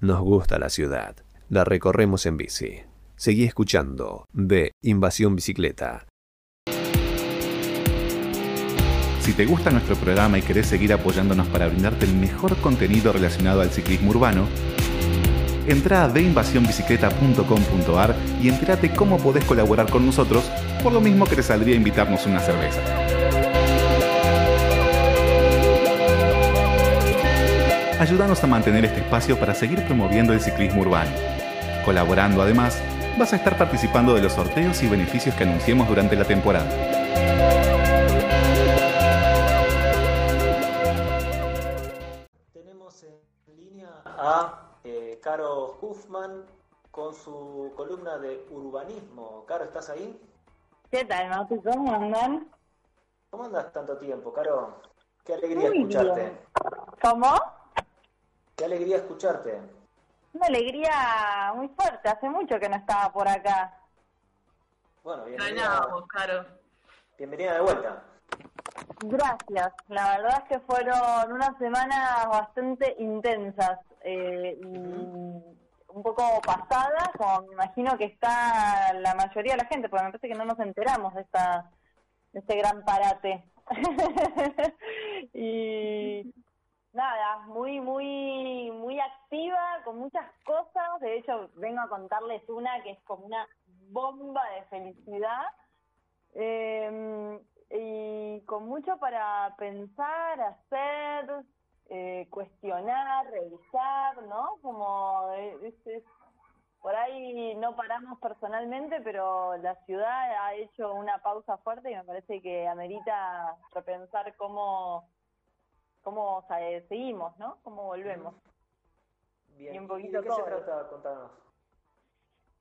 Nos gusta la ciudad. La recorremos en bici. Seguí escuchando de Invasión Bicicleta. Si te gusta nuestro programa y querés seguir apoyándonos para brindarte el mejor contenido relacionado al ciclismo urbano, entra a deinvasionbicicleta.com.ar y entérate cómo podés colaborar con nosotros, por lo mismo que te saldría invitarnos una cerveza. Ayúdanos a mantener este espacio para seguir promoviendo el ciclismo urbano. Colaborando además, vas a estar participando de los sorteos y beneficios que anunciemos durante la temporada. Tenemos en línea a eh, Caro Huffman con su columna de urbanismo. Caro, ¿estás ahí? ¿Qué tal, Mati? ¿Cómo andan? ¿Cómo andas tanto tiempo, Caro? Qué alegría escucharte. ¿Cómo? Qué alegría escucharte. Una alegría muy fuerte. Hace mucho que no estaba por acá. Bueno, bienvenida. Caro. Bienvenida de vuelta. Gracias. La verdad es que fueron unas semanas bastante intensas eh, y un poco pasadas, como me imagino que está la mayoría de la gente, porque me parece que no nos enteramos de esta de este gran parate. y nada, muy, muy, muy activa, con muchas cosas. De hecho, vengo a contarles una que es como una bomba de felicidad. Eh, y con mucho para pensar, hacer, eh, cuestionar, revisar, ¿no? Como es- por ahí no paramos personalmente, pero la ciudad ha hecho una pausa fuerte y me parece que amerita repensar cómo, cómo eh, seguimos, ¿no? Cómo volvemos. Bien. Y un poquito de qué se todo. trata? Contanos.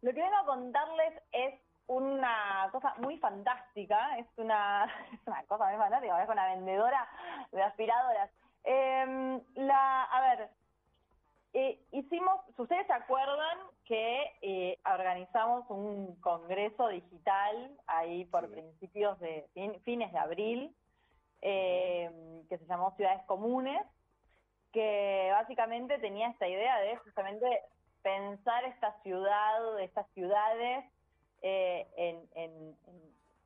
Lo que vengo a contarles es una cosa muy fantástica, es una, es una cosa muy fantástica, es una vendedora de aspiradoras. Em, la, a ver, eh, hicimos, ustedes se acuerdan que eh, organizamos un congreso digital ahí por Sí. principios de fin- fines de abril, eh, que se llamó Ciudades Comunes, que básicamente tenía esta idea de justamente pensar esta ciudad, estas ciudades, eh, en-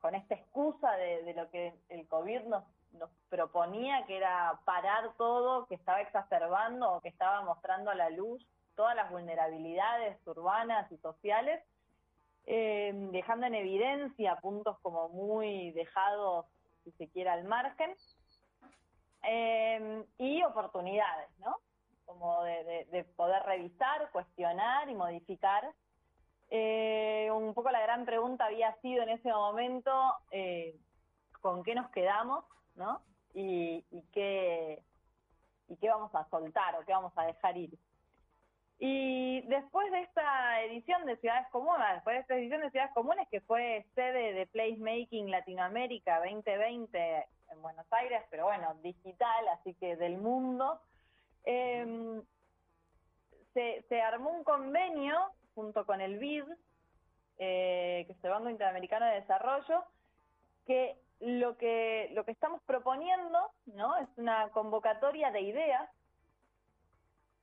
con esta excusa de, de lo que el COVID nos, nos proponía, que era parar todo, que estaba exacerbando o que estaba mostrando a la luz todas las vulnerabilidades urbanas y sociales, eh, dejando en evidencia puntos como muy dejados, si se quiere, al margen, eh, y oportunidades, ¿no? Como de, de- de poder revisar, cuestionar y modificar. Eh, un poco la gran pregunta había sido en ese momento eh, con qué nos quedamos, ¿no? Y, y qué y qué vamos a soltar o qué vamos a dejar ir. Y después de esta edición de Ciudades Comunes, después de esta edición de Ciudades Comunes, que fue sede de Placemaking Latinoamérica 2020 en Buenos Aires, pero bueno, digital, así que del mundo, eh, se, se armó un convenio junto con el BID, eh, que es el Banco Interamericano de Desarrollo, que lo que lo que estamos proponiendo, ¿no? Es una convocatoria de ideas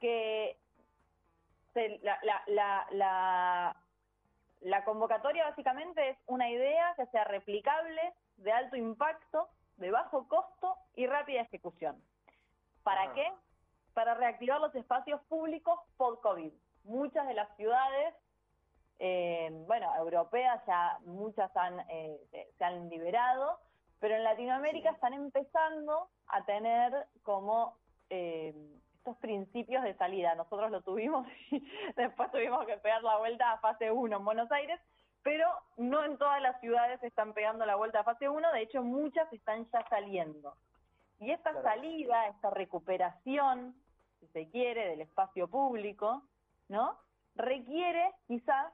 que se- la, la, la, la, la convocatoria básicamente es una idea que sea replicable, de alto impacto, de bajo costo y rápida ejecución. ¿Para Ajá. qué? Para reactivar los espacios públicos post-COVID. Muchas de las ciudades, eh, bueno, europeas ya muchas han, eh, se- se han liberado, pero en Latinoamérica Sí. están empezando a tener como eh, principios de salida. Nosotros lo tuvimos y después tuvimos que pegar la vuelta a fase 1 en Buenos Aires, pero no en todas las ciudades están pegando la vuelta a fase 1, de hecho muchas están ya saliendo. Y esta Claro. salida, esta recuperación, si se quiere, del espacio público, ¿no? Requiere quizás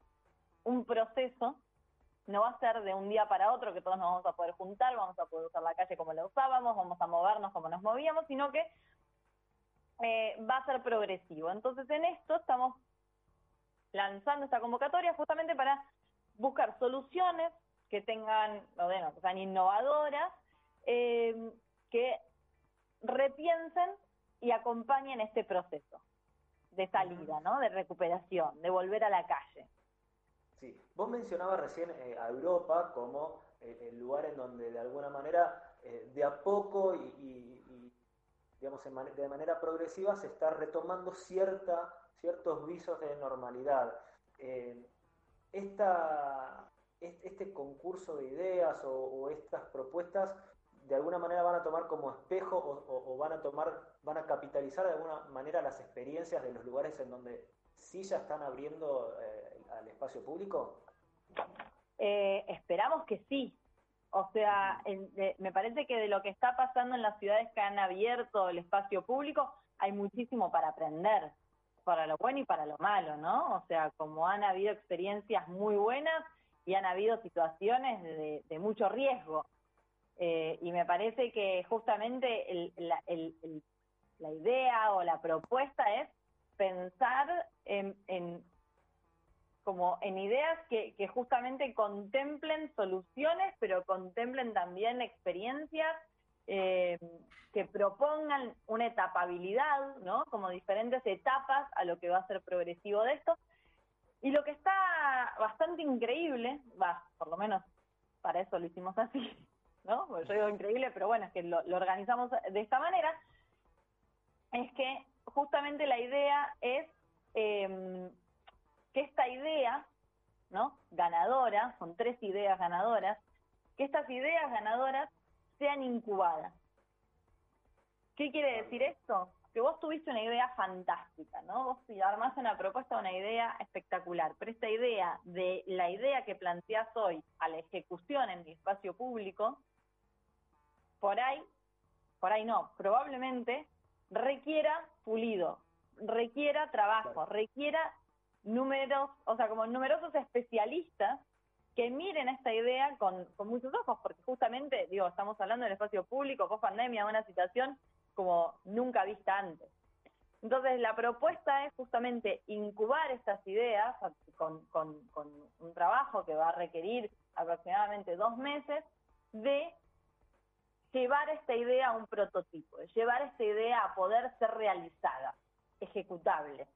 un proceso, no va a ser de un día para otro que todos nos vamos a poder juntar, vamos a poder usar la calle como la usábamos, vamos a movernos como nos movíamos, sino que eh, va a ser progresivo. Entonces en esto estamos lanzando esta convocatoria justamente para buscar soluciones que tengan, o bueno, que sean innovadoras, eh, que repiensen y acompañen este proceso de salida, ¿no? De recuperación, de volver a la calle. Sí, vos mencionabas recién eh, a Europa como el lugar en donde de alguna manera, eh, de a poco y, digamos, de manera progresiva se está retomando cierta, ciertos visos de normalidad. esta, este concurso de ideas o, estas propuestas de alguna manera van a tomar como espejo o, van a tomar, van a capitalizar de alguna manera las experiencias de los lugares en donde sí ya están abriendo eh, al espacio público? Eh, esperamos que sí. O sea, me parece que de lo que está pasando en las ciudades que han abierto el espacio público, hay muchísimo para aprender, para lo bueno y para lo malo, ¿no? O sea, como han habido experiencias muy buenas y han habido situaciones de, mucho riesgo. Eh, y me parece que justamente la idea o la propuesta es pensar en, como en ideas que, justamente contemplen soluciones, pero contemplen también experiencias eh, que propongan una etapabilidad, ¿no? Como diferentes etapas a lo que va a ser progresivo de esto. Y lo que está bastante increíble, va, por lo menos para eso lo hicimos así, ¿no? yo digo increíble, pero bueno, es que lo organizamos de esta manera, es que justamente la idea es em, que esta idea, ¿no? Ganadora, son tres ideas ganadoras, que estas ideas ganadoras sean incubadas. ¿Qué quiere decir esto? Que vos tuviste una idea fantástica, ¿no? Vos armás una propuesta, una idea espectacular, pero esta idea de la idea que planteás hoy a la ejecución en el espacio público, por ahí, por ahí no, probablemente requiera pulido, requiera trabajo, requiera números, o sea, como numerosos especialistas que miren esta idea con, muchos ojos, porque justamente, digo, estamos hablando del espacio público, post pandemia, una situación como nunca vista antes. Entonces, la propuesta es justamente incubar estas ideas con, un trabajo que va a requerir aproximadamente dos meses de llevar esta idea a un prototipo, llevar esta idea a poder ser realizada, ejecutable.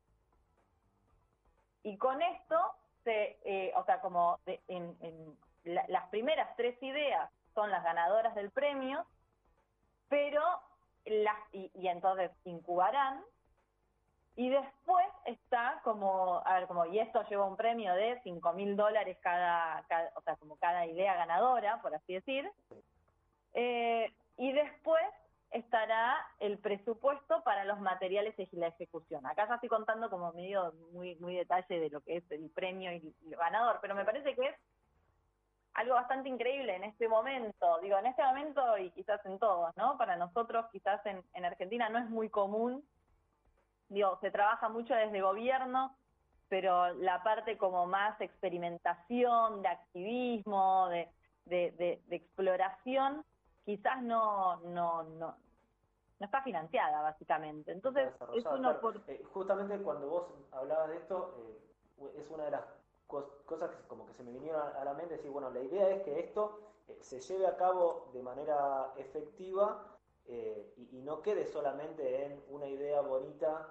Y con esto, se, eh, o sea, como en, las primeras tres ideas son las ganadoras del premio, pero las, y, entonces incubarán, y después está como, a ver, como, y esto lleva un premio de 5 mil dólares cada, cada, o sea, como cada idea ganadora, por así decir, eh, y después estará el presupuesto para los materiales y la ejecución. Acá ya estoy contando como medio muy, muy detalle de lo que es el premio y el ganador, pero me parece que es algo bastante increíble en este momento, digo, en este momento y quizás en todos, ¿no? Para nosotros quizás en, en Argentina no es muy común, digo, se trabaja mucho desde gobierno, pero la parte como más experimentación, de activismo, de, de, de exploración, quizás no, no, no, no está financiada básicamente. Entonces, es una eh, justamente cuando vos hablabas de esto, eh, es una de las cosas que como que se me vinieron a la mente, decir, bueno, la idea es que esto eh, se lleve a cabo de manera efectiva y, no quede solamente en una idea bonita,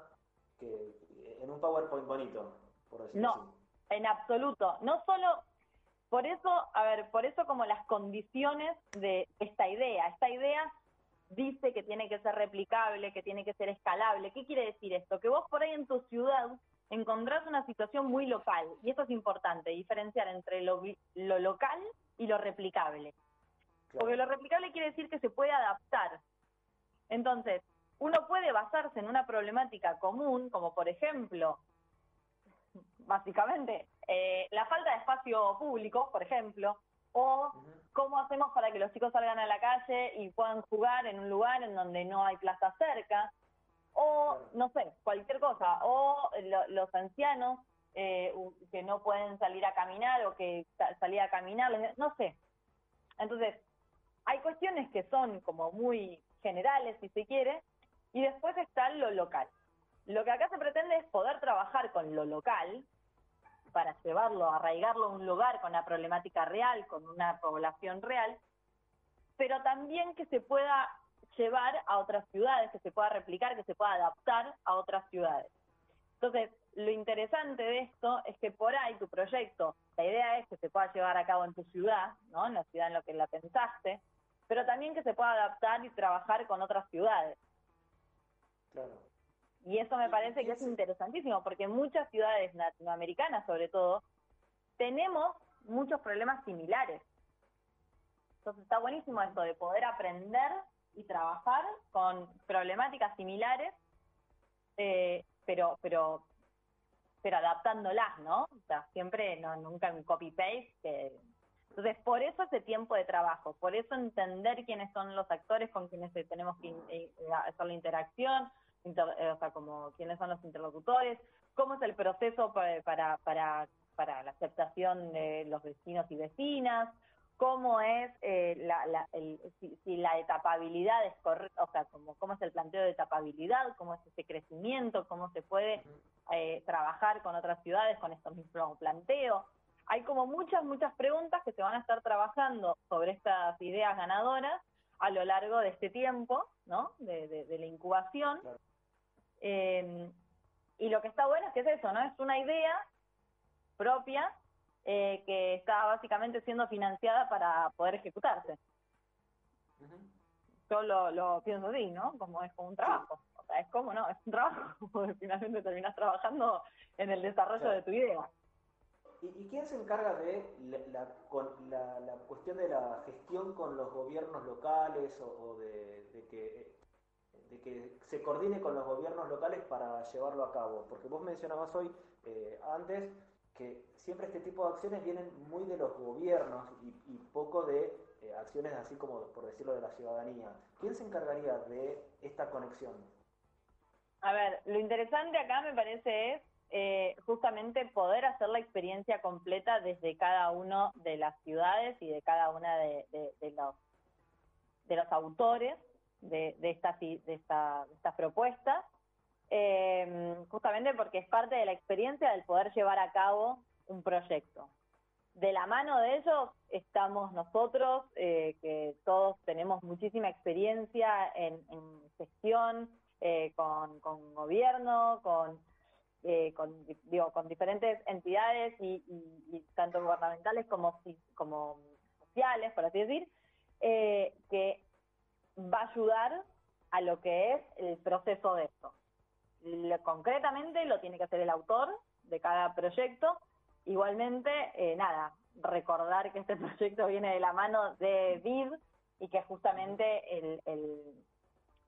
que en un PowerPoint bonito, por decirlo No, en absoluto. No solo por eso, a ver, por eso como las condiciones de esta idea. Esta idea dice que tiene que ser replicable, que tiene que ser escalable. ¿Qué quiere decir esto? Que vos por ahí en tu ciudad encontrás una situación muy local, y esto es importante, diferenciar entre lo, local y lo replicable. Porque lo replicable quiere decir que se puede adaptar. Entonces, uno puede basarse en una problemática común, como por ejemplo básicamente, eh, espacio público, por ejemplo, o cómo hacemos para que los chicos salgan a la calle y puedan jugar en un lugar en donde no hay plaza cerca, o no sé, cualquier cosa, o los ancianos eh, que no pueden salir a caminar o que salir a caminar, no sé. Entonces, hay cuestiones que son como muy generales, si se quiere, y después está lo local. Lo que acá se pretende es poder trabajar con lo local para llevarlo, arraigarlo a un lugar con una problemática real, con una población real, pero también que se pueda llevar a otras ciudades, que se pueda replicar, que se pueda adaptar a otras ciudades. Entonces, lo interesante de esto es que por ahí tu proyecto, la idea es que se pueda llevar a cabo en tu ciudad, ¿no? En la ciudad en la que la pensaste, pero también que se pueda adaptar y trabajar con otras ciudades. Claro. Y eso me parece que es interesantísimo, porque muchas ciudades latinoamericanas, sobre todo, tenemos muchos problemas similares. Entonces está buenísimo esto de poder aprender y trabajar con problemáticas similares, eh, pero, pero, pero adaptándolas, ¿no? O sea, siempre, no, nunca en copy-paste. Entonces, por eso ese tiempo de trabajo, por eso entender quiénes son los actores con quienes tenemos que eh, hacer la interacción, eh, o sea, como quiénes son los interlocutores, cómo es el proceso para, para, para, la aceptación de los vecinos y vecinas, cómo es eh, la, si, la etapabilidad es correcta, o sea, cómo, cómo es el planteo de etapabilidad, cómo es ese crecimiento, cómo se puede eh, trabajar con otras ciudades con estos mismos planteos. Hay como muchas, muchas preguntas que se van a estar trabajando sobre estas ideas ganadoras a lo largo de este tiempo, ¿no? De, la incubación. Eh, y lo que está bueno es que es eso, ¿no? Es una idea propia eh, que está básicamente siendo financiada para poder ejecutarse. Yo lo, pienso así, ¿no? Como es como un trabajo. O sea, es como, ¿no? Es un trabajo, porque finalmente terminas trabajando en el desarrollo de tu idea. ¿Y, quién se encarga de la, con la, cuestión de la gestión con los gobiernos locales o, de, que de que se coordine con los gobiernos locales para llevarlo a cabo. Porque vos mencionabas hoy, eh, antes, que siempre este tipo de acciones vienen muy de los gobiernos y, poco de eh, acciones así como, por decirlo, de la ciudadanía. ¿Quién se encargaría de esta conexión? A ver, lo interesante acá me parece es eh, justamente poder hacer la experiencia completa desde cada uno de las ciudades y de cada una de, los, de los autores de, de, estas, de, esta, estas propuestas, eh, justamente porque es parte de la experiencia del poder llevar a cabo un proyecto. De la mano de ellos estamos nosotros, eh, que todos tenemos muchísima experiencia en, gestión, eh, con, gobierno, con, con, digo, con diferentes entidades y, tanto gubernamentales como, como sociales, por así decir, que va a ayudar a lo que es el proceso de esto. concretamente lo tiene que hacer el autor de cada proyecto. Igualmente, eh, nada, recordar que este proyecto viene de la mano de BID y que justamente el, el,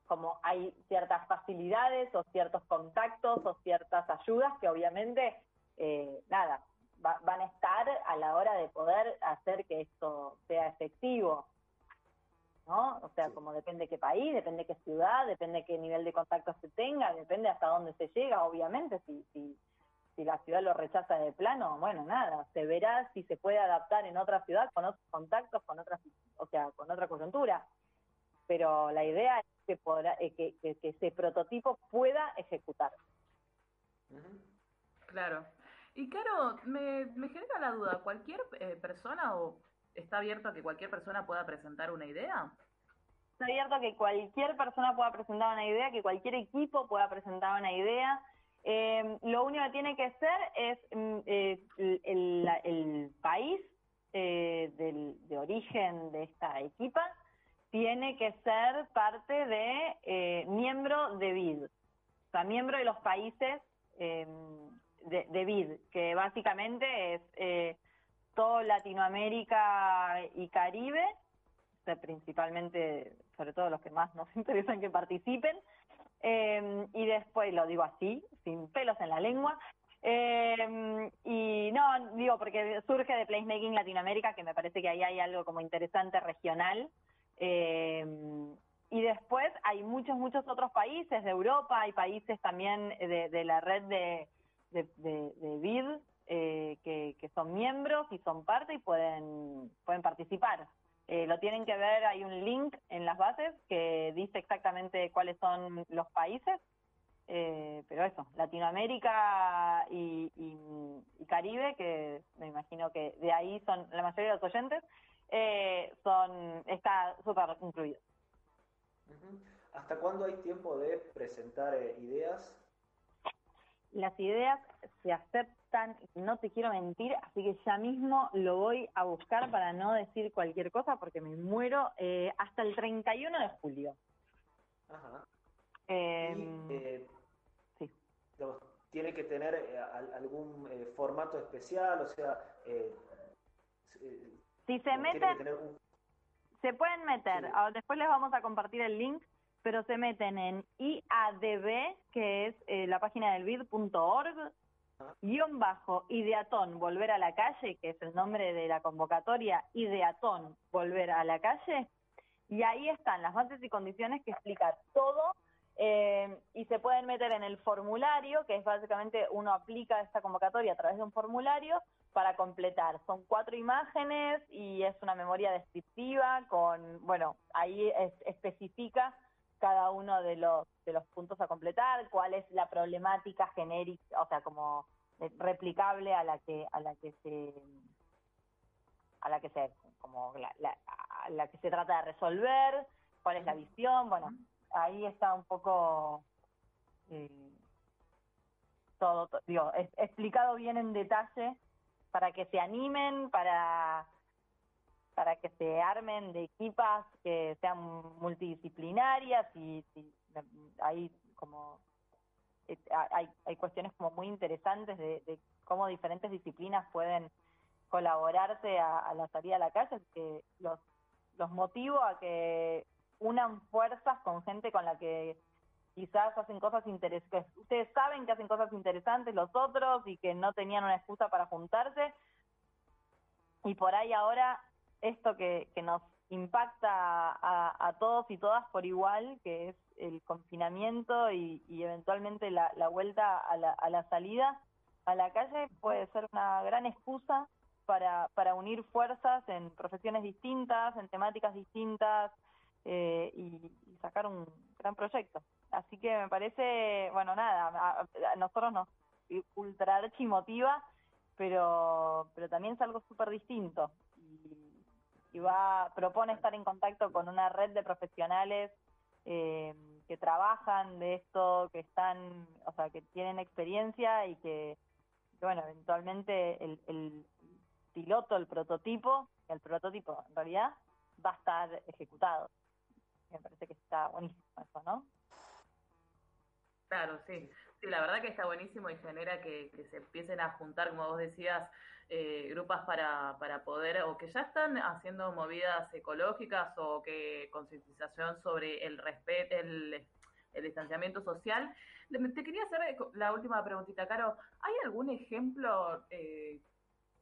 como hay ciertas facilidades o ciertos contactos o ciertas ayudas que obviamente, eh, nada, van a estar a la hora de poder hacer que esto sea efectivo. ¿No? O sea, como depende qué país, depende qué ciudad, depende qué nivel de contacto se tenga, depende hasta dónde se llega, obviamente, si, si, si la ciudad lo rechaza de plano, bueno, nada, se verá si se puede adaptar en otra ciudad con otros contactos, con otras, o sea, con otra coyuntura. Pero la idea es que, podrá, eh, que, que, ese prototipo pueda ejecutar. Claro. Y claro, me, me genera la duda, ¿cualquier eh, persona o está abierto a que cualquier persona pueda presentar una idea? Está abierto a que cualquier persona pueda presentar una idea, que cualquier equipo pueda presentar una idea. Eh, lo único que tiene que ser es mm, eh, el, país eh, de origen de esta equipa tiene que ser parte de miembro de BID, o sea, miembro de los países de BID, que básicamente es Latinoamérica y Caribe, principalmente, sobre todo los que más nos interesan que participen, eh, y después, lo digo así, sin pelos en la lengua, eh, y no, digo, porque surge de Placemaking Latinoamérica, que me parece que ahí hay algo como interesante regional, eh, y después hay muchos, muchos otros países de Europa, hay países también de, la red de, de, de BID, eh, que, son miembros y son parte y pueden, pueden participar. Eh, lo tienen que ver, hay un link en las bases que dice exactamente cuáles son los países, eh, pero eso, Latinoamérica y, Caribe, que me imagino que de ahí son la mayoría de los oyentes, son está súper incluido. ¿Hasta cuándo hay tiempo de presentar ideas las ideas se aceptan, no te quiero mentir, así que ya mismo lo voy a buscar para no decir cualquier cosa porque me muero eh, hasta el 31 de julio. Ajá. Em, Y, eh, sí. digamos, tiene que tener eh, al- algún eh, formato especial, o sea, eh, si se meten, un- se pueden meter, Sí. después les vamos a compartir el link, pero se meten en IADB, que es eh, la página del bid.org, guion bajo, Ideatón, volver a la calle, que es el nombre de la convocatoria, Ideatón, volver a la calle, y ahí están las bases y condiciones que explica todo, eh, y se pueden meter en el formulario, que es básicamente uno aplica esta convocatoria a través de un formulario para completar. Son cuatro imágenes y es una memoria descriptiva con, bueno, ahí es- especifica cada uno de los, de los puntos a completar, cuál es la problemática genérica, o sea, como eh, replicable a la que, a la que se a la que se como la, la- a la que se trata de resolver, cuál es la visión, bueno, ahí está un poco eh, todo, to- digo, es- explicado bien en detalle para que se animen, para para que se armen de equipas que sean multidisciplinarias y, y hay como eh, hay, hay cuestiones como muy interesantes de, de cómo diferentes disciplinas pueden colaborarse a, la salida a la calle, que los, los motivo a que unan fuerzas con gente con la que quizás hacen cosas interesantes, ustedes saben que hacen cosas interesantes los otros y que no tenían una excusa para juntarse, y por ahí ahora esto que, que nos impacta a, a todos y todas por igual, que es el confinamiento y, y eventualmente la, la vuelta a la, a la salida a la calle, puede ser una gran excusa para, para unir fuerzas en profesiones distintas, en temáticas distintas eh, y, sacar un gran proyecto. Así que me parece, bueno, nada, a, a nosotros nos ultra archimotiva, pero, pero también es algo súper distinto. Y, va, propone estar en contacto con una red de profesionales eh, que trabajan de esto, que están, o sea, que tienen experiencia y que, que, bueno, eventualmente el, el piloto, el prototipo, el prototipo en realidad va a estar ejecutado. Me parece que está buenísimo eso, ¿no? Claro, sí. Sí, la verdad que está buenísimo y genera que, que se empiecen a juntar, como vos decías, eh, grupos para, para poder, o que ya están haciendo movidas ecológicas o que concientización sobre el respeto, el, el distanciamiento social. Te quería hacer la última preguntita, Caro. ¿Hay algún ejemplo, eh,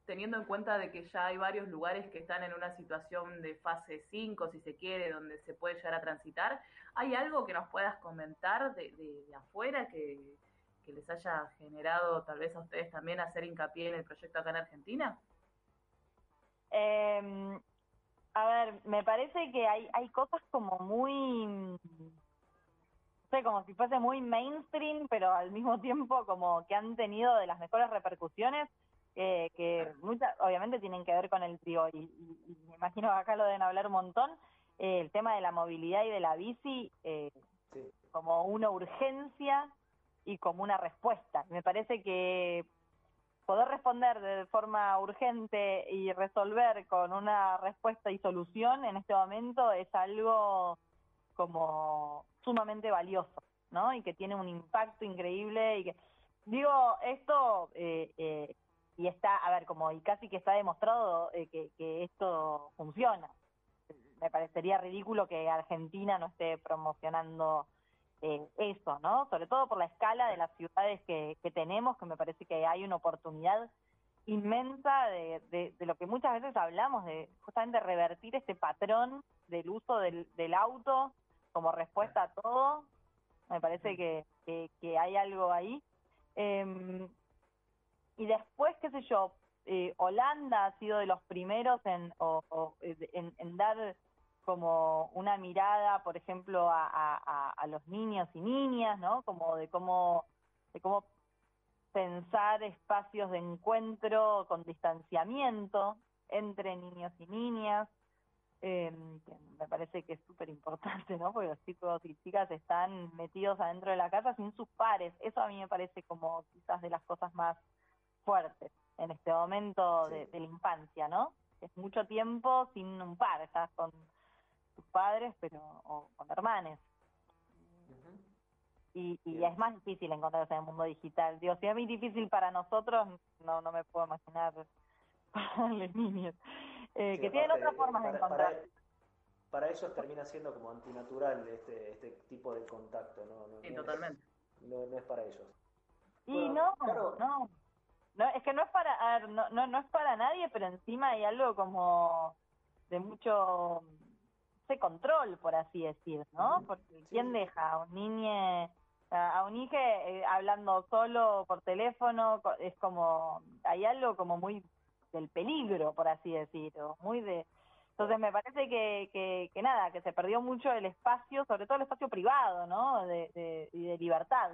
teniendo en cuenta de que ya hay varios lugares que están en una situación de fase 5, si se quiere, donde se puede llegar a transitar? ¿Hay algo que nos puedas comentar de, de, de afuera que, que les haya generado tal vez a ustedes también hacer hincapié en el proyecto acá en Argentina? Eh, a ver, me parece que hay, hay cosas como muy, no sé, como si fuese muy mainstream, pero al mismo tiempo como que han tenido de las mejores repercusiones, eh, que muchas, obviamente tienen que ver con el trío, y, y, y, me imagino que acá lo deben hablar un montón, eh, el tema de la movilidad y de la bici, eh, sí. como una urgencia y como una respuesta. Me parece que poder responder de forma urgente y resolver con una respuesta y solución en este momento es algo como sumamente valioso, ¿no? Y que tiene un impacto increíble y que digo esto eh, eh, y está, a ver, como y casi que está demostrado eh, que, que esto funciona. Me parecería ridículo que Argentina no esté promocionando eh, eso, ¿no? Sobre todo por la escala de las ciudades que, que, tenemos, que me parece que hay una oportunidad inmensa de, de, lo que muchas veces hablamos, de justamente revertir este patrón del uso del, del auto como respuesta a todo. Me parece que, que, que hay algo ahí. Eh, y después, qué sé yo, eh, Holanda ha sido de los primeros en, o, en dar como una mirada, por ejemplo, a, a, a, los niños y niñas, ¿no? Como de cómo, de cómo pensar espacios de encuentro con distanciamiento entre niños y niñas. eh, me parece que es súper importante, ¿no? Porque los chicos y chicas están metidos adentro de la casa sin sus pares. Eso a mí me parece como quizás de las cosas más fuertes en este momento de, la infancia, ¿no? Es mucho tiempo sin un par, estás con tus padres, pero o con hermanes. Y, y es más difícil encontrarse en el mundo digital. Digo, si es muy difícil para nosotros, no, no me puedo imaginar para los niños. Eh, que tienen otras formas de encontrar. Para, ellos termina siendo como antinatural este, este tipo de contacto, ¿no? no sí, totalmente. no, no, es para ellos. Y no, no, no, es que no es para, no, no, no es para nadie, pero encima hay algo como de mucho de control, por así decir, ¿no? Porque ¿quién deja a un niño, a un hijo eh, hablando solo por teléfono? Es como, hay algo como muy del peligro, por así decirlo, muy de... Entonces me parece que, que, que nada, que se perdió mucho el espacio, sobre todo el espacio privado, ¿no? De, de, y de libertad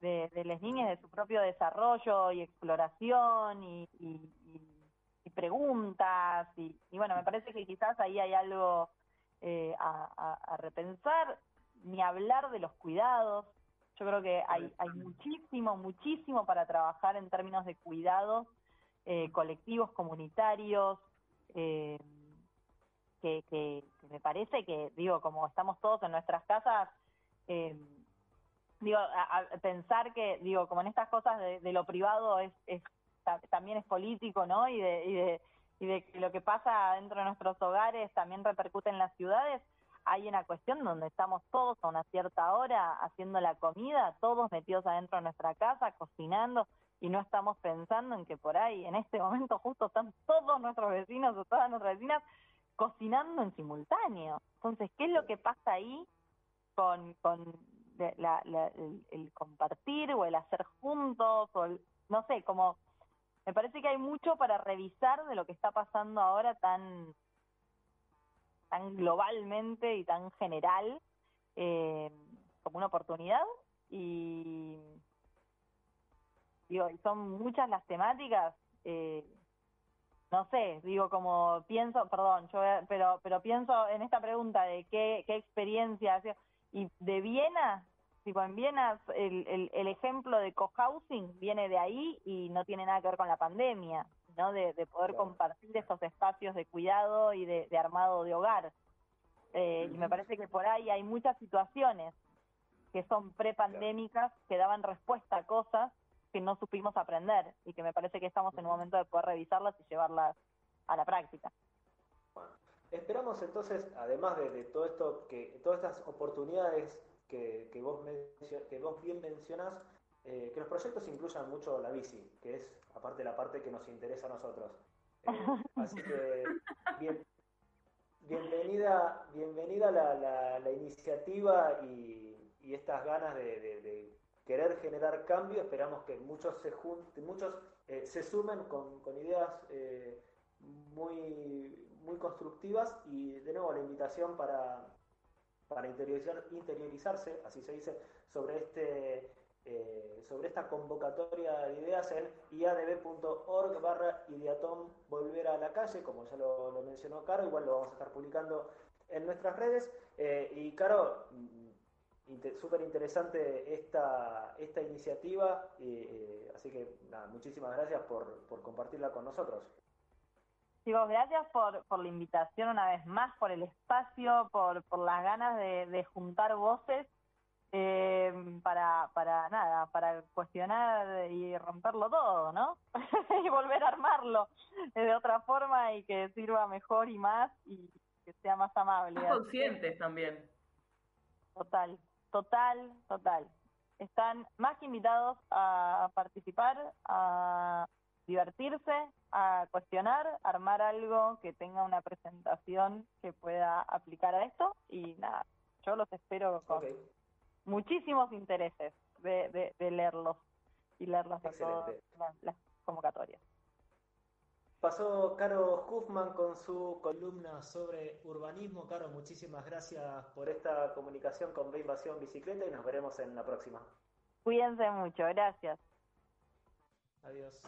de, de las niñas, de su propio desarrollo y exploración y, y, preguntas. Y, y, bueno, me parece que quizás ahí hay algo eh, a, a, repensar, ni hablar de los cuidados. Yo creo que hay, hay muchísimo, muchísimo para trabajar en términos de cuidados eh, colectivos, comunitarios, eh, que, que, me parece que, digo, como estamos todos en nuestras casas, eh, digo, a, pensar que, digo, como en estas cosas de, lo privado es, es, también es político, ¿no? Y de, y de, y de que lo que pasa dentro de nuestros hogares también repercute en las ciudades. Hay una cuestión donde estamos todos a una cierta hora haciendo la comida, todos metidos adentro de nuestra casa, cocinando, y no estamos pensando en que por ahí, en este momento justo están todos nuestros vecinos o todas nuestras vecinas cocinando en simultáneo. Entonces, ¿qué es lo que pasa ahí con, con la, el, compartir o el hacer juntos o no sé, como me parece que hay mucho para revisar de lo que está pasando ahora tan tan globalmente y tan general eh, como una oportunidad. Y digo, son muchas las temáticas, eh, no sé, digo, como pienso, perdón, yo, pero, pero pienso en esta pregunta de qué, qué experiencia, y de Viena, tipo en Viena el, el, el ejemplo de cohousing viene de ahí y no tiene nada que ver con la pandemia, ¿no? De, de poder compartir estos espacios de cuidado y de, de armado de hogar. Eh, y me parece que por ahí hay muchas situaciones que son prepandémicas que daban respuesta a cosas que no supimos aprender y que me parece que estamos en un momento de poder revisarlas y llevarlas a la práctica. Bueno, esperamos entonces, además de, todo esto, que todas estas oportunidades que, que, vos, que vos bien mencionás, eh, que los proyectos incluyan mucho la bici, que es aparte la parte que nos interesa a nosotros. Eh, así que bien, bienvenida, bienvenida la, la, iniciativa y, y, estas ganas de querer generar cambio, esperamos que muchos se junten, muchos eh, se sumen con, con ideas muy, muy constructivas y de nuevo la invitación para, para interiorizar, interiorizarse, así se dice, sobre este eh, sobre esta convocatoria de ideas en iadb.org barra ideatom volver a la calle, como ya lo, mencionó Caro, igual lo vamos a estar publicando en nuestras redes. y Caro, súper interesante esta, esta iniciativa, eh, así que nada, muchísimas gracias por, por compartirla con nosotros. Chicos, gracias por, por la invitación una vez más, por el espacio, por, por las ganas de, de juntar voces eh, para, para nada, para cuestionar y romperlo todo, ¿no? y volver a armarlo de otra forma y que sirva mejor y más y que sea más amable. Más conscientes también. Total. Total, total. Están más que invitados a participar, a divertirse, a cuestionar, armar algo que tenga una presentación que pueda aplicar a esto y nada, yo los espero con muchísimos intereses de, de, leerlos y leerlos a todas las convocatorias. Pasó Caro Huffman con su columna sobre urbanismo. Caro, muchísimas gracias por esta comunicación con Invasión Bicicleta y nos veremos en la próxima. Cuídense mucho, gracias. Adiós.